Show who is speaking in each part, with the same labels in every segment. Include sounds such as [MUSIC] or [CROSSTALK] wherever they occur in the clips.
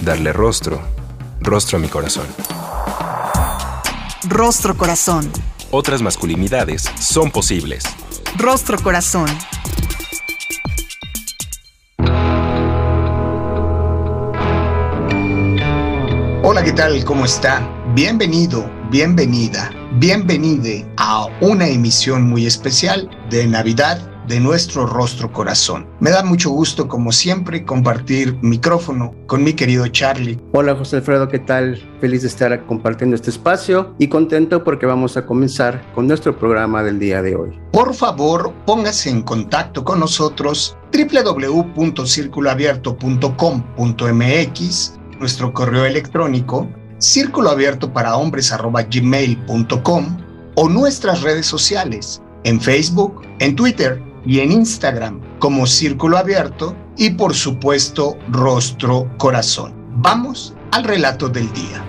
Speaker 1: darle rostro, rostro a mi corazón.
Speaker 2: Rostro corazón.
Speaker 1: Otras masculinidades son posibles.
Speaker 2: Rostro corazón.
Speaker 3: Hola, ¿qué tal? ¿Cómo está? Bienvenido, bienvenida, bienvenide a una emisión muy especial de Navidad de nuestro rostro corazón. Me da mucho gusto, como siempre, compartir micrófono con mi querido Charlie.
Speaker 4: Hola José Alfredo, ¿qué tal? Feliz de estar compartiendo este espacio y contento porque vamos a comenzar con nuestro programa del día de hoy.
Speaker 3: Por favor, póngase en contacto con nosotros www.circuloabierto.com.mx, nuestro correo electrónico círculo abierto para hombres gmail.com o nuestras redes sociales en Facebook, en Twitter y en Instagram como Círculo Abierto y por supuesto Rostro Corazón. Vamos al relato del día.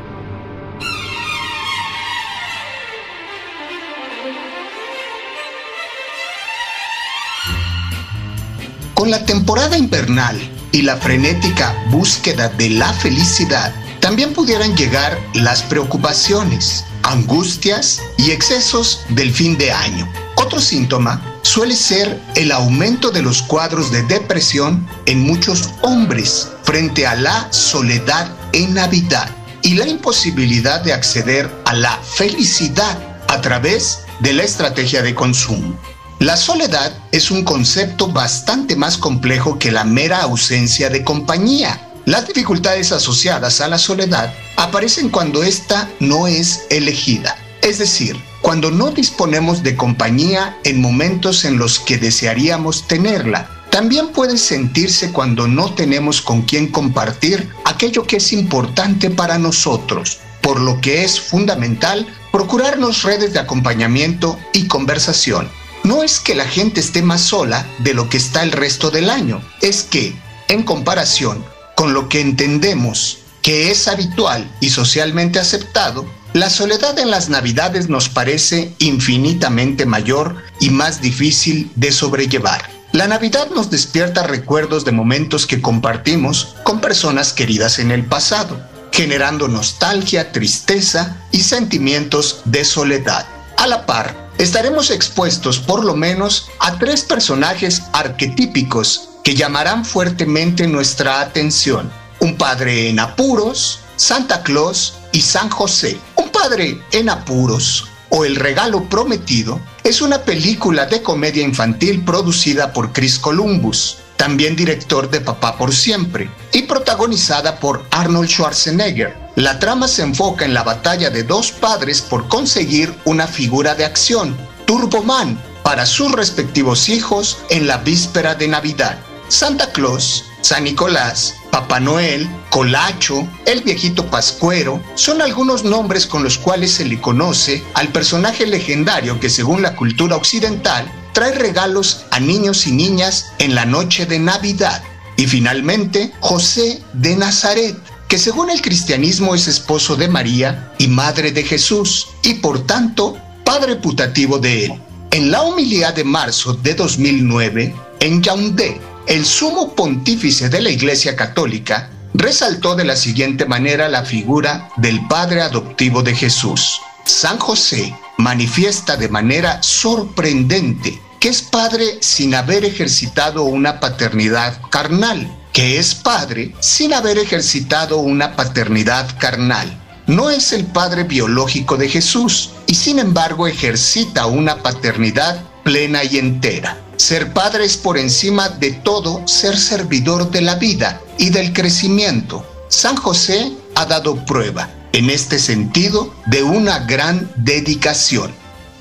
Speaker 3: Con la temporada invernal y la frenética búsqueda de la felicidad, también pudieran llegar las preocupaciones, angustias y excesos del fin de año. Otro síntoma suele ser el aumento de los cuadros de depresión en muchos hombres frente a la soledad en Navidad y la imposibilidad de acceder a la felicidad a través de la estrategia de consumo. La soledad es un concepto bastante más complejo que la mera ausencia de compañía. Las dificultades asociadas a la soledad aparecen cuando ésta no es elegida, es decir, cuando no disponemos de compañía en momentos en los que desearíamos tenerla. También puede sentirse cuando no tenemos con quien compartir aquello que es importante para nosotros, por lo que es fundamental procurarnos redes de acompañamiento y conversación. No es que la gente esté más sola de lo que está el resto del año, es que, en comparación con lo que entendemos que es habitual y socialmente aceptado, la soledad en las Navidades nos parece infinitamente mayor y más difícil de sobrellevar. La Navidad nos despierta recuerdos de momentos que compartimos con personas queridas en el pasado, generando nostalgia, tristeza y sentimientos de soledad. A la par, estaremos expuestos por lo menos a tres personajes arquetípicos que llamarán fuertemente nuestra atención. Un padre en apuros, Santa Claus y San José. Padre en apuros o El regalo prometido es una película de comedia infantil producida por Chris Columbus, también director de Papá por Siempre, y protagonizada por Arnold Schwarzenegger. La trama se enfoca en la batalla de dos padres por conseguir una figura de acción, Turboman, para sus respectivos hijos en la víspera de Navidad. Santa Claus, San Nicolás, Papá Noel, Colacho, el viejito Pascuero, son algunos nombres con los cuales se le conoce al personaje legendario que según la cultura occidental trae regalos a niños y niñas en la noche de Navidad. Y finalmente, José de Nazaret, que según el cristianismo es esposo de María y madre de Jesús, y por tanto, padre putativo de él. En la homilía de marzo de 2009, en Yaoundé, el sumo pontífice de la Iglesia Católica resaltó de la siguiente manera la figura del Padre adoptivo de Jesús. San José manifiesta de manera sorprendente que es padre sin haber ejercitado una paternidad carnal, que es padre sin haber ejercitado una paternidad carnal. No es el padre biológico de Jesús y sin embargo ejercita una paternidad plena y entera. Ser padre es por encima de todo ser servidor de la vida y del crecimiento. San José ha dado prueba, en este sentido, de una gran dedicación.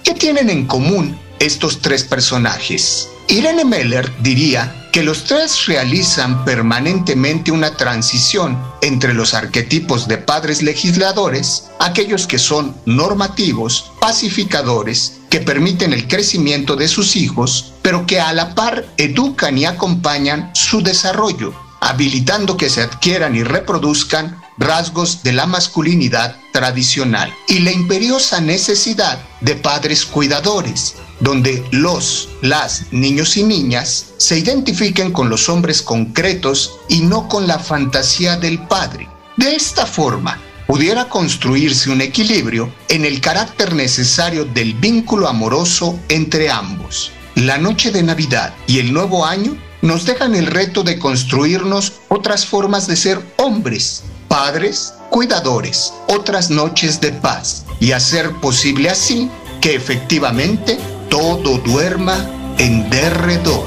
Speaker 3: ¿Qué tienen en común estos tres personajes. Irene Meller diría que los tres realizan permanentemente una transición entre los arquetipos de padres legisladores, aquellos que son normativos, pacificadores, que permiten el crecimiento de sus hijos, pero que a la par educan y acompañan su desarrollo, habilitando que se adquieran y reproduzcan rasgos de la masculinidad tradicional y la imperiosa necesidad de padres cuidadores, donde los, las niños y niñas se identifiquen con los hombres concretos y no con la fantasía del padre. De esta forma, pudiera construirse un equilibrio en el carácter necesario del vínculo amoroso entre ambos. La noche de Navidad y el nuevo año nos dejan el reto de construirnos otras formas de ser hombres, padres, cuidadores, otras noches de paz y hacer posible así que efectivamente todo duerma en derredor.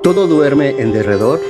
Speaker 4: Todo duerme en derredor.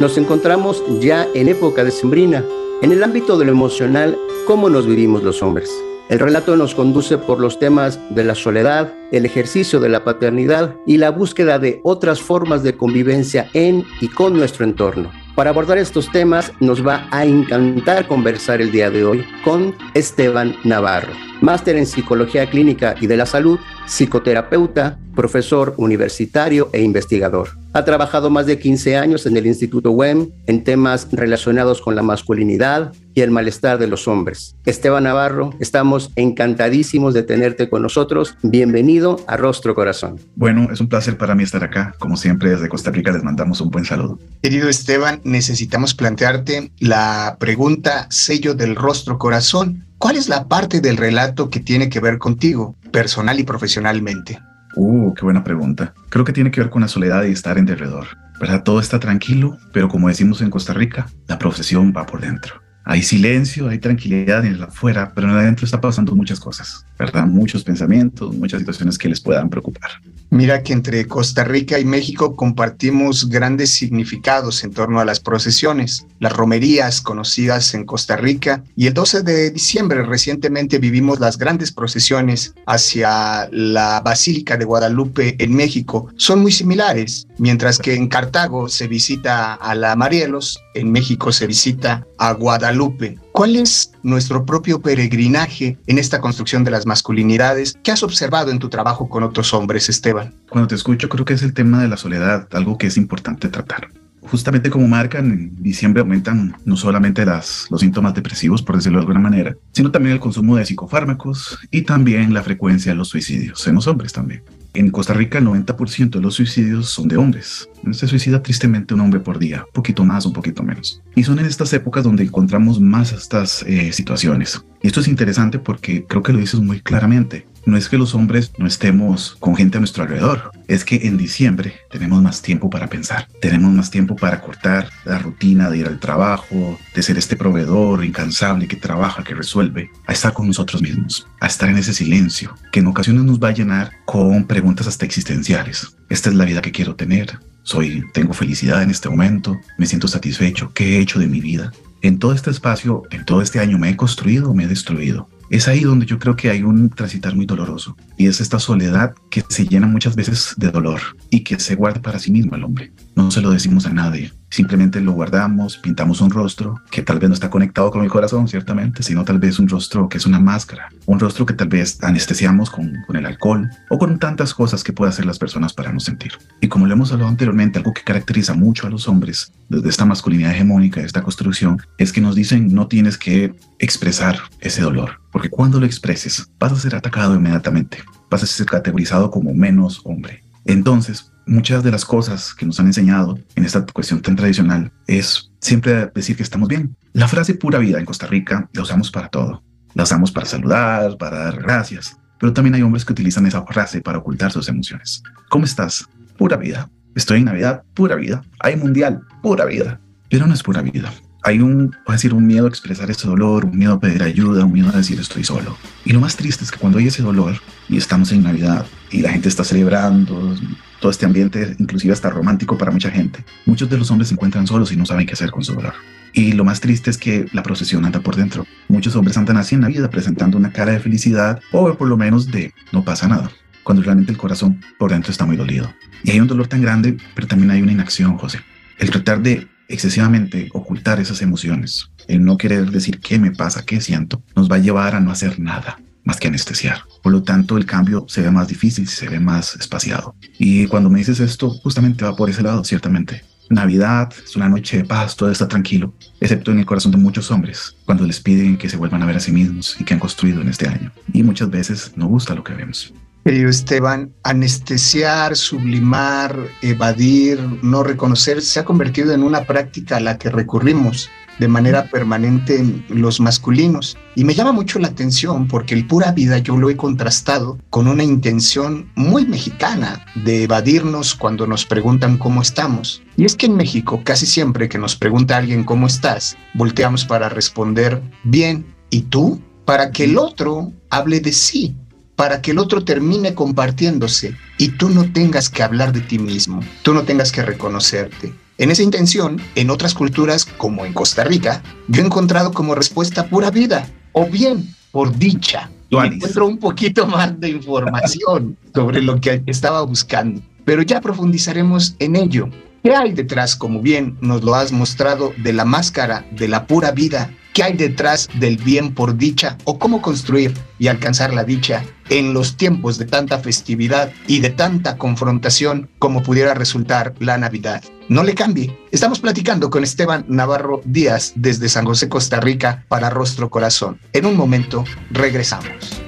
Speaker 4: Nos encontramos ya en época decembrina. En el ámbito de lo emocional, ¿cómo nos vivimos los hombres? El relato nos conduce por los temas de la soledad, el ejercicio de la paternidad y la búsqueda de otras formas de convivencia en y con nuestro entorno. Para abordar estos temas nos va a encantar conversar el día de hoy con Esteban Navarro, máster en Psicología Clínica y de la Salud, psicoterapeuta, profesor universitario e investigador. Ha trabajado más de 15 años en el Instituto WEM en temas relacionados con la masculinidad y el malestar de los hombres. Esteban Navarro, estamos encantadísimos de tenerte con nosotros. Bienvenido a Rostro Corazón.
Speaker 5: Bueno, es un placer para mí estar acá. Como siempre, desde Costa Rica les mandamos un buen saludo.
Speaker 3: Querido Esteban, necesitamos plantearte la pregunta sello del Rostro Corazón. ¿Cuál es la parte del relato que tiene que ver contigo, personal y profesionalmente?
Speaker 5: Uh, qué buena pregunta. Creo que tiene que ver con la soledad y estar en derredor. ¿Verdad? Todo está tranquilo, pero como decimos en Costa Rica, la profesión va por dentro. Hay silencio, hay tranquilidad en el afuera, pero en el adentro está pasando muchas cosas, ¿verdad? Muchos pensamientos, muchas situaciones que les puedan preocupar.
Speaker 3: Mira que entre Costa Rica y México compartimos grandes significados en torno a las procesiones, las romerías conocidas en Costa Rica y el 12 de diciembre recientemente vivimos las grandes procesiones hacia la Basílica de Guadalupe en México. Son muy similares, mientras que en Cartago se visita a la Marielos, en México se visita a Guadalupe. ¿Cuál es nuestro propio peregrinaje en esta construcción de las masculinidades? ¿Qué has observado en tu trabajo con otros hombres, Esteban?
Speaker 5: Cuando te escucho, creo que es el tema de la soledad, algo que es importante tratar. Justamente como marcan, en diciembre aumentan no solamente las, los síntomas depresivos, por decirlo de alguna manera, sino también el consumo de psicofármacos y también la frecuencia de los suicidios en los hombres también. En Costa Rica el 90% de los suicidios son de hombres. Se suicida tristemente un hombre por día, un poquito más, un poquito menos. Y son en estas épocas donde encontramos más estas eh, situaciones. Y esto es interesante porque creo que lo dices muy claramente no es que los hombres no estemos con gente a nuestro alrededor, es que en diciembre tenemos más tiempo para pensar, tenemos más tiempo para cortar la rutina de ir al trabajo, de ser este proveedor incansable que trabaja, que resuelve, a estar con nosotros mismos, a estar en ese silencio, que en ocasiones nos va a llenar con preguntas hasta existenciales. Esta es la vida que quiero tener, soy, tengo felicidad en este momento, me siento satisfecho, ¿qué he hecho de mi vida? En todo este espacio, en todo este año, ¿me he construido o me he destruido? Es ahí donde yo creo que hay un transitar muy doloroso y es esta soledad que se llena muchas veces de dolor y que se guarda para sí mismo el hombre. No se lo decimos a nadie, simplemente lo guardamos, pintamos un rostro que tal vez no está conectado con el corazón, ciertamente, sino tal vez un rostro que es una máscara, un rostro que tal vez anestesiamos con, con el alcohol o con tantas cosas que pueden hacer las personas para no sentir. Y como lo hemos hablado anteriormente, algo que caracteriza mucho a los hombres desde esta masculinidad hegemónica, esta construcción, es que nos dicen no tienes que expresar ese dolor porque cuando lo expreses, vas a ser atacado inmediatamente, vas a ser categorizado como menos hombre. Entonces, muchas de las cosas que nos han enseñado en esta cuestión tan tradicional es siempre decir que estamos bien. La frase pura vida en Costa Rica la usamos para todo. La usamos para saludar, para dar gracias, pero también hay hombres que utilizan esa frase para ocultar sus emociones. ¿Cómo estás? Pura vida. Estoy en Navidad, pura vida. Hay mundial, pura vida. Pero no es pura vida hay un, a decir, un miedo a expresar ese dolor, un miedo a pedir ayuda, un miedo a decir estoy solo. Y lo más triste es que cuando hay ese dolor y estamos en Navidad y la gente está celebrando, todo este ambiente, inclusive hasta romántico para mucha gente, muchos de los hombres se encuentran solos y no saben qué hacer con su dolor. Y lo más triste es que la procesión anda por dentro. Muchos hombres andan así en la vida presentando una cara de felicidad o por lo menos de no pasa nada, cuando realmente el corazón por dentro está muy dolido. Y hay un dolor tan grande, pero también hay una inacción, José. El tratar de excesivamente ocultar esas emociones, el no querer decir qué me pasa, qué siento, nos va a llevar a no hacer nada más que anestesiar. Por lo tanto, el cambio se ve más difícil, se ve más espaciado. Y cuando me dices esto, justamente va por ese lado, ciertamente. Navidad es una noche de paz, todo está tranquilo, excepto en el corazón de muchos hombres, cuando les piden que se vuelvan a ver a sí mismos y que han construido en este año. Y muchas veces no gusta lo que vemos.
Speaker 3: Querido Esteban, anestesiar, sublimar, evadir, no reconocer, se ha convertido en una práctica a la que recurrimos de manera permanente los masculinos. Y me llama mucho la atención porque el pura vida yo lo he contrastado con una intención muy mexicana de evadirnos cuando nos preguntan cómo estamos. Y es que en México casi siempre que nos pregunta alguien cómo estás, volteamos para responder bien. ¿Y tú? Para que el otro hable de sí para que el otro termine compartiéndose y tú no tengas que hablar de ti mismo, tú no tengas que reconocerte. En esa intención, en otras culturas, como en Costa Rica, yo he encontrado como respuesta pura vida, o bien por dicha. Y encuentro un poquito más de información [LAUGHS] sobre lo que estaba buscando, pero ya profundizaremos en ello. ¿Qué hay detrás, como bien nos lo has mostrado, de la máscara de la pura vida qué hay detrás del bien por dicha o cómo construir y alcanzar la dicha en los tiempos de tanta festividad y de tanta confrontación como pudiera resultar la Navidad. No le cambie. Estamos platicando con Esteban Navarro Díaz desde San José, Costa Rica, para Rostro Corazón. En un momento, regresamos.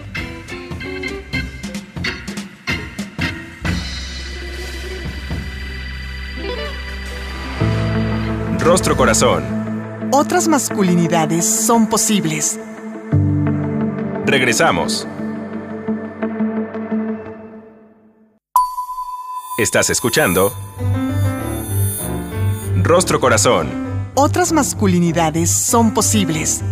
Speaker 1: Rostro Corazón
Speaker 2: otras masculinidades son posibles.
Speaker 1: Regresamos. Estás escuchando Rostro Corazón.
Speaker 2: Otras masculinidades son posibles.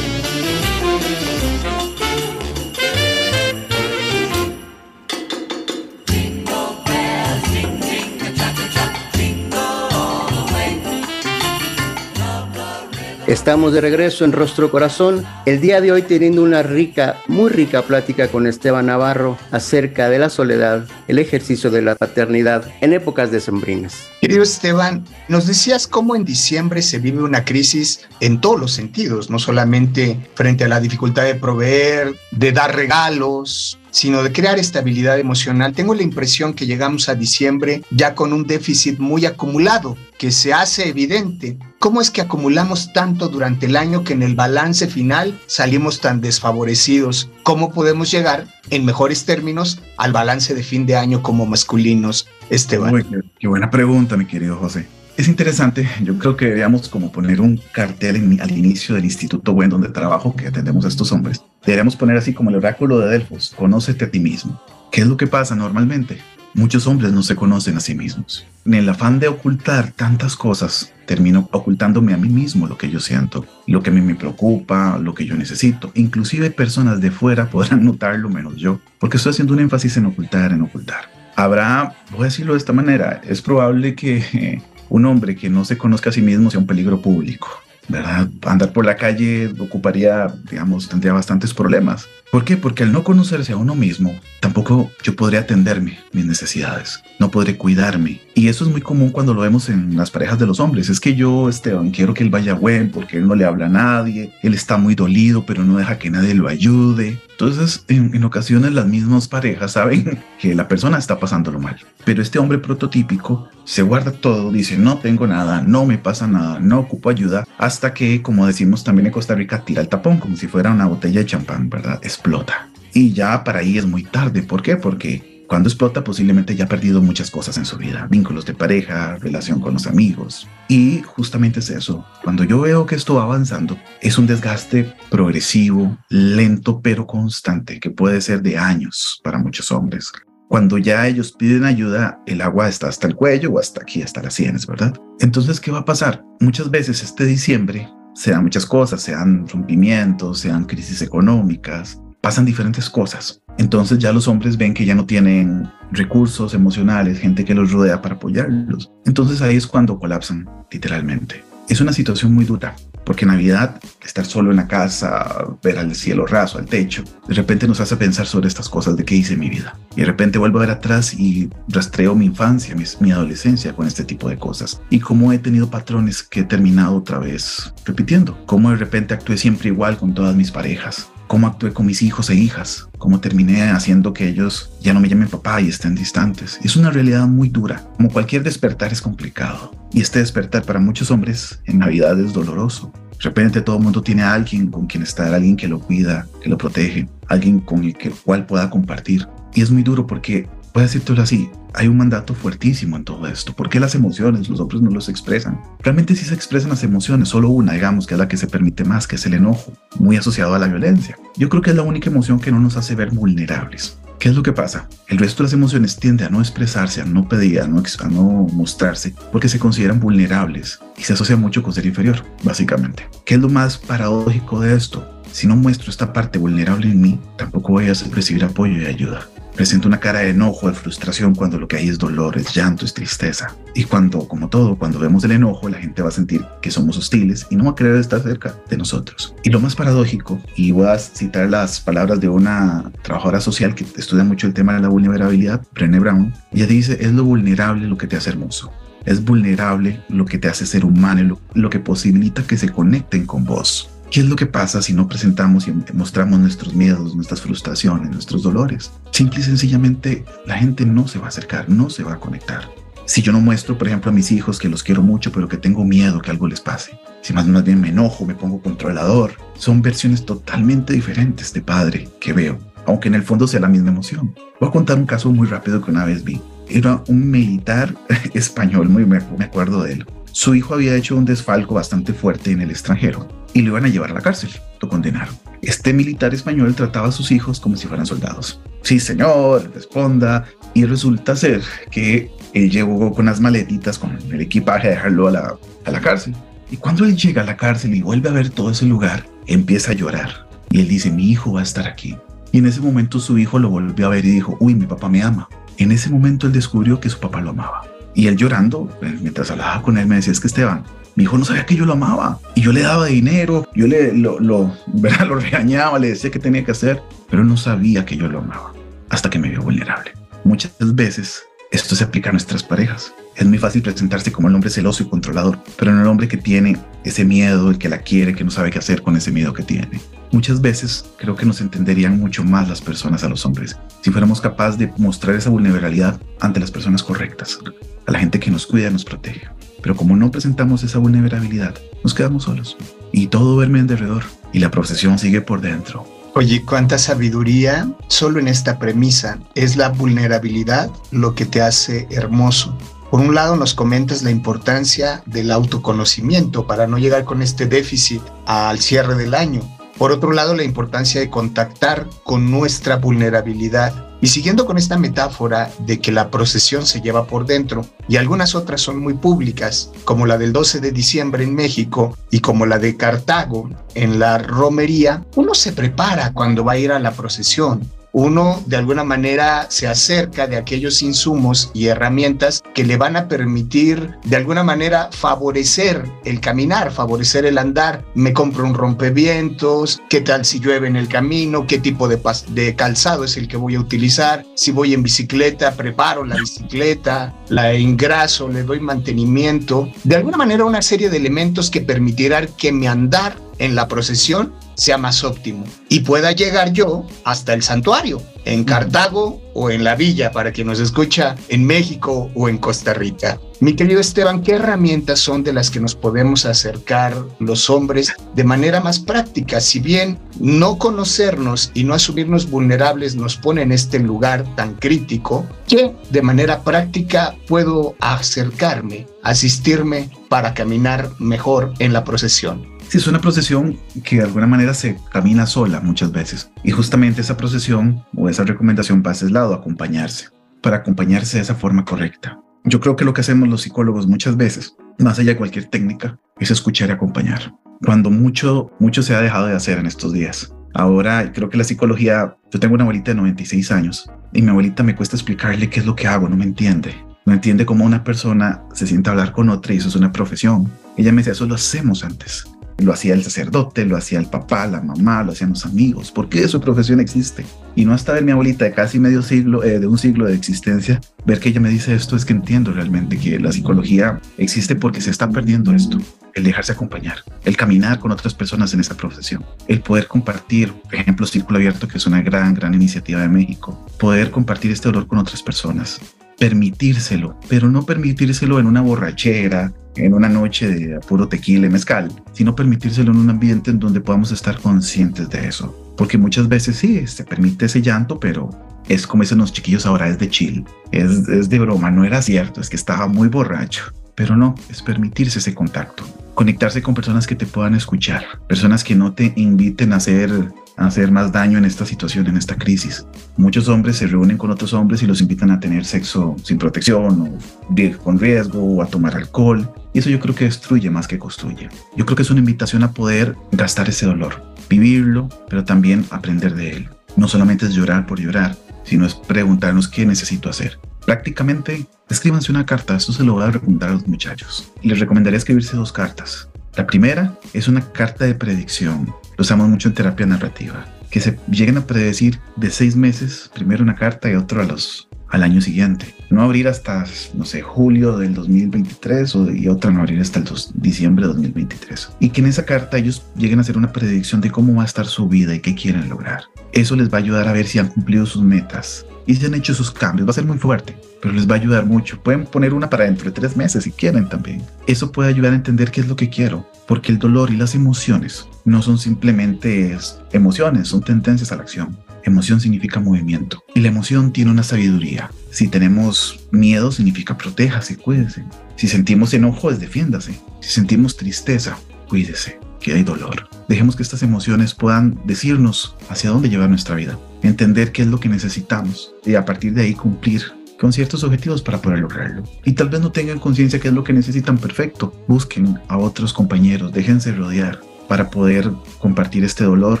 Speaker 4: Estamos de regreso en Rostro Corazón, el día de hoy teniendo una rica, muy rica plática con Esteban Navarro acerca de la soledad, el ejercicio de la paternidad en épocas decembrinas.
Speaker 3: Querido Esteban, nos decías cómo en diciembre se vive una crisis en todos los sentidos, no solamente frente a la dificultad de proveer, de dar regalos, sino de crear estabilidad emocional. Tengo la impresión que llegamos a diciembre ya con un déficit muy acumulado, que se hace evidente. ¿Cómo es que acumulamos tanto durante el año que en el balance final salimos tan desfavorecidos? ¿Cómo podemos llegar, en mejores términos, al balance de fin de año como masculinos, Esteban?
Speaker 5: qué, qué buena pregunta, mi querido José. Es interesante, yo creo que deberíamos como poner un cartel al inicio del instituto buen donde trabajo, que atendemos a estos hombres. Deberíamos poner así como el oráculo de Delfos, conócete a ti mismo. ¿Qué es lo que pasa normalmente? Muchos hombres no se conocen a sí mismos. En el afán de ocultar tantas cosas, termino ocultándome a mí mismo lo que yo siento, lo que a mí me preocupa, lo que yo necesito. Inclusive personas de fuera [LAUGHS] podrán notarlo menos yo, porque estoy haciendo un énfasis en ocultar, en ocultar. Habrá, voy a decirlo de esta manera, es probable que [LAUGHS] un hombre que no se conozca a sí mismo sea un peligro público. ¿verdad? Andar por la calle ocuparía, digamos, tendría bastantes problemas. ¿Por qué? Porque al no conocerse a uno mismo, tampoco yo podría atenderme mis necesidades, no podré cuidarme. Y eso es muy común cuando lo vemos en las parejas de los hombres. Es que yo, Esteban, quiero que él vaya buen porque él no le habla a nadie, él está muy dolido, pero no deja que nadie lo ayude. Entonces, en, ocasiones las mismas parejas saben [LAUGHS] que la persona está pasándolo mal. Pero este hombre prototípico se guarda todo, dice, no tengo nada, no me pasa nada, no ocupo ayuda, hasta que, como decimos también en Costa Rica, tira el tapón, como si fuera una botella de champán, ¿verdad? Explota. Y ya para ahí es muy tarde. ¿Por qué? Porque cuando explota posiblemente ya ha perdido muchas cosas en su vida, vínculos de pareja, relación con los amigos. Y justamente es eso, cuando yo veo que esto va avanzando, es un desgaste progresivo, lento pero constante, que puede ser de años para muchos hombres. Cuando ya ellos piden ayuda, el agua está hasta el cuello o hasta aquí, hasta las sienes, ¿verdad? Entonces, ¿qué va a pasar? Muchas veces este diciembre se dan muchas cosas, se dan rompimientos, se dan crisis económicas, pasan diferentes cosas. Entonces ya los hombres ven que ya no tienen recursos emocionales, gente que los rodea para apoyarlos. Entonces ahí es cuando colapsan, literalmente. Es una situación muy dura, porque Navidad, estar solo en la casa, ver al cielo raso, al techo, de repente nos hace pensar sobre estas cosas de qué hice en mi vida. Y de repente vuelvo a ver atrás y rastreo mi infancia, mi, adolescencia con este tipo de cosas. Y cómo he tenido patrones que he terminado otra vez repitiendo. Cómo de repente actué siempre igual con todas mis parejas cómo actué con mis hijos e hijas, cómo terminé haciendo que ellos ya no me llamen papá y estén distantes. Es una realidad muy dura. Como cualquier despertar es complicado. Y este despertar para muchos hombres en Navidad es doloroso. De repente todo el mundo tiene a alguien con quien estar, alguien que lo cuida, que lo protege, alguien con el cual pueda compartir. Y es muy duro porque a decírtelo así, hay un mandato fuertísimo en todo esto. ¿Por qué las emociones los hombres no los expresan? Realmente sí se expresan las emociones, solo una, digamos, que es la que se permite más, que es el enojo, muy asociado a la violencia. Yo creo que es la única emoción que no nos hace ver vulnerables. ¿Qué es lo que pasa? El resto de las emociones tiende a no expresarse, a no pedir, a no, a no mostrarse, porque se consideran vulnerables y se asocia mucho con ser inferior, básicamente. ¿Qué es lo más paradójico de esto? Si no muestro esta parte vulnerable en mí, tampoco voy a recibir apoyo y ayuda. Presento una cara de enojo, de frustración, cuando lo que hay es dolor, es llanto, es tristeza. Y cuando, como todo, cuando vemos el enojo, la gente va a sentir que somos hostiles y no va a querer estar cerca de nosotros. Y lo más paradójico, y voy a citar las palabras de una trabajadora social que estudia mucho el tema de la vulnerabilidad, Brené Brown, ella dice, es lo vulnerable lo que te hace hermoso. Es vulnerable lo que te hace ser humano, lo, lo que posibilita que se conecten con vos. ¿Qué es lo que pasa si no presentamos y mostramos nuestros miedos, nuestras frustraciones, nuestros dolores? Simple y sencillamente la gente no se va a acercar, no se va a conectar. Si yo no muestro, por ejemplo, a mis hijos que los quiero mucho, pero que tengo miedo que algo les pase. Si más, más bien me enojo, me pongo controlador. Son versiones totalmente diferentes de padre que veo, aunque en el fondo sea la misma emoción. Voy a contar un caso muy rápido que una vez vi. Era un militar [LAUGHS] español, muy me acuerdo de él. Su hijo había hecho un desfalco bastante fuerte en el extranjero y lo iban a llevar a la cárcel. Lo condenaron. Este militar español trataba a sus hijos como si fueran soldados. Sí, señor, responda. Y resulta ser que él llegó con las maletitas, con el equipaje a dejarlo a la, a la cárcel. Y cuando él llega a la cárcel y vuelve a ver todo ese lugar, empieza a llorar. Y él dice, mi hijo va a estar aquí. Y en ese momento su hijo lo volvió a ver y dijo, uy, mi papá me ama. En ese momento él descubrió que su papá lo amaba. Y él llorando, mientras hablaba con él, me decía, es que Esteban, mi hijo no sabía que yo lo amaba. Y yo le daba dinero, yo le, lo, lo, [LAUGHS] lo regañaba, le decía qué tenía que hacer, pero no sabía que yo lo amaba. Hasta que me vio vulnerable. Muchas veces esto se aplica a nuestras parejas. Es muy fácil presentarse como el hombre celoso y controlador, pero no el hombre que tiene ese miedo, el que la quiere, que no sabe qué hacer con ese miedo que tiene. Muchas veces creo que nos entenderían mucho más las personas a los hombres si fuéramos capaces de mostrar esa vulnerabilidad ante las personas correctas, a la gente que nos cuida y nos protege. Pero como no presentamos esa vulnerabilidad, nos quedamos solos y todo duerme en derredor y la procesión sigue por dentro.
Speaker 3: Oye, cuánta sabiduría solo en esta premisa. Es la vulnerabilidad lo que te hace hermoso. Por un lado nos comentas la importancia del autoconocimiento para no llegar con este déficit al cierre del año. Por otro lado, la importancia de contactar con nuestra vulnerabilidad. Y siguiendo con esta metáfora de que la procesión se lleva por dentro, y algunas otras son muy públicas, como la del 12 de diciembre en México y como la de Cartago en la romería, uno se prepara cuando va a ir a la procesión uno de alguna manera se acerca de aquellos insumos y herramientas que le van a permitir de alguna manera favorecer el caminar, favorecer el andar. Me compro un rompevientos, qué tal si llueve en el camino, qué tipo de, calzado es el que voy a utilizar, si voy en bicicleta, preparo la bicicleta, la engraso, le doy mantenimiento. De alguna manera una serie de elementos que permitirán que mi andar en la procesión sea más óptimo y pueda llegar yo hasta el santuario en Cartago o en la villa para quien nos escucha en México o en Costa Rica. Mi querido Esteban, ¿qué herramientas son de las que nos podemos acercar los hombres de manera más práctica? Si bien no conocernos y no asumirnos vulnerables nos pone en este lugar tan crítico, ¿qué de manera práctica puedo acercarme, asistirme para caminar mejor en la procesión?
Speaker 5: Sí, es una procesión que de alguna manera se camina sola muchas veces. Y justamente esa procesión o esa recomendación va a ese lado, acompañarse, para acompañarse de esa forma correcta. Yo creo que lo que hacemos los psicólogos muchas veces, más allá de cualquier técnica, es escuchar y acompañar. Cuando mucho, mucho se ha dejado de hacer en estos días. Ahora creo que la psicología, yo tengo una abuelita de 96 años y mi abuelita me cuesta explicarle qué es lo que hago, no me entiende. No entiende cómo una persona se siente a hablar con otra y eso es una profesión. Ella me decía, eso lo hacemos antes. Lo hacía el sacerdote, lo hacía el papá, la mamá, lo hacían los amigos. ¿Por qué su profesión existe? Y no hasta ver mi abuelita de casi medio siglo, eh, de un siglo de existencia, ver que ella me dice esto es que entiendo realmente que la psicología existe porque se está perdiendo esto. El dejarse acompañar, el caminar con otras personas en esa profesión, el poder compartir, por ejemplo, Círculo Abierto, que es una gran, gran iniciativa de México, poder compartir este dolor con otras personas, permitírselo, pero no permitírselo en una borrachera, en una noche de puro tequila y mezcal, sino permitírselo en un ambiente en donde podamos estar conscientes de eso. Porque muchas veces sí, se permite ese llanto, pero es como dicen los chiquillos ahora, es de chill, es, es de broma, no era cierto, es que estaba muy borracho. Pero no, es permitirse ese contacto, conectarse con personas que te puedan escuchar, personas que no te inviten a hacer hacer más daño en esta situación, en esta crisis. Muchos hombres se reúnen con otros hombres y los invitan a tener sexo sin protección o con riesgo o a tomar alcohol. Y eso yo creo que destruye más que construye. Yo creo que es una invitación a poder gastar ese dolor, vivirlo, pero también aprender de él. No solamente es llorar por llorar, sino es preguntarnos qué necesito hacer. Prácticamente, escríbanse una carta, esto se lo voy a recomendar a los muchachos. Les recomendaría escribirse dos cartas. La primera es una carta de predicción. Lo usamos mucho en terapia narrativa. Que se lleguen a predecir de seis meses, primero una carta y otro a los, al año siguiente. No abrir hasta, no sé, julio del 2023 o, y otra no abrir hasta el diciembre de 2023. Y que en esa carta ellos lleguen a hacer una predicción de cómo va a estar su vida y qué quieren lograr. Eso les va a ayudar a ver si han cumplido sus metas y si han hecho sus cambios. Va a ser muy fuerte, pero les va a ayudar mucho. Pueden poner una para dentro de tres meses si quieren también. Eso puede ayudar a entender qué es lo que quiero, porque el dolor y las emociones no son simplemente emociones, son tendencias a la acción. Emoción significa movimiento y la emoción tiene una sabiduría. Si tenemos miedo significa protéjase, cuídese. Si sentimos enojo es defiéndase. Si sentimos tristeza, cuídese, que hay dolor. Dejemos que estas emociones puedan decirnos hacia dónde llevar nuestra vida, entender qué es lo que necesitamos y a partir de ahí cumplir con ciertos objetivos para poder lograrlo. Y tal vez no tengan conciencia qué es lo que necesitan perfecto. Busquen a otros compañeros, déjense rodear para poder compartir este dolor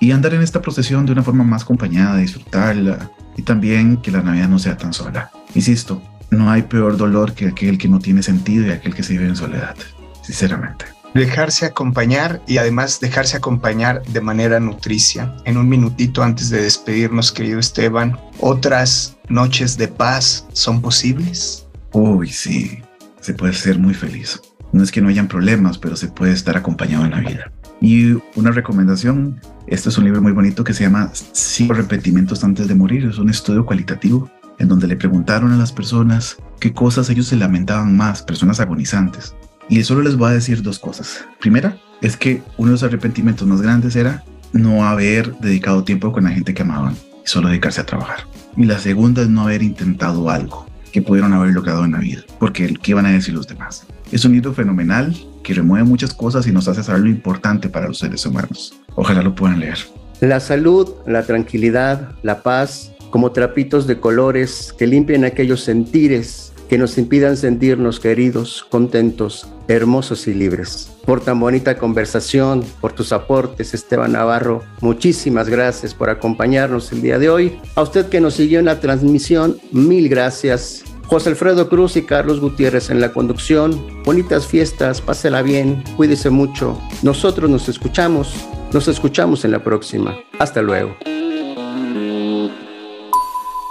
Speaker 5: y andar en esta procesión de una forma más acompañada, disfrutarla y también que la Navidad no sea tan sola. Insisto, no hay peor dolor que aquel que no tiene sentido y aquel que se vive en soledad, sinceramente
Speaker 3: dejarse acompañar y además dejarse acompañar de manera nutricia. En un minutito antes de despedirnos, querido Esteban, ¿otras noches de paz son posibles?
Speaker 5: Uy, sí, se puede ser muy feliz. No es que no hayan problemas, pero se puede estar acompañado en la vida. Y una recomendación, este es un libro muy bonito que se llama Cinco repetimientos antes de morir. Es un estudio cualitativo en donde le preguntaron a las personas qué cosas ellos se lamentaban más, personas agonizantes. Y solo les voy a decir dos cosas. Primera, es que uno de los arrepentimientos más grandes era no haber dedicado tiempo con la gente que amaban y solo dedicarse a trabajar. Y la segunda es no haber intentado algo que pudieron haber logrado en la vida, porque ¿qué van a decir los demás? Es un libro fenomenal que remueve muchas cosas y nos hace saber lo importante para los seres humanos. Ojalá lo puedan leer.
Speaker 4: La salud, la tranquilidad, la paz, como trapitos de colores que limpian aquellos sentires que nos impidan sentirnos queridos, contentos, hermosos y libres. Por tan bonita conversación, por tus aportes, Esteban Navarro, muchísimas gracias por acompañarnos el día de hoy. A usted que nos siguió en la transmisión, mil gracias. José Alfredo Cruz y Carlos Gutiérrez en la conducción. Bonitas fiestas, pásela bien, cuídese mucho. Nosotros nos escuchamos, nos escuchamos en la próxima. Hasta luego.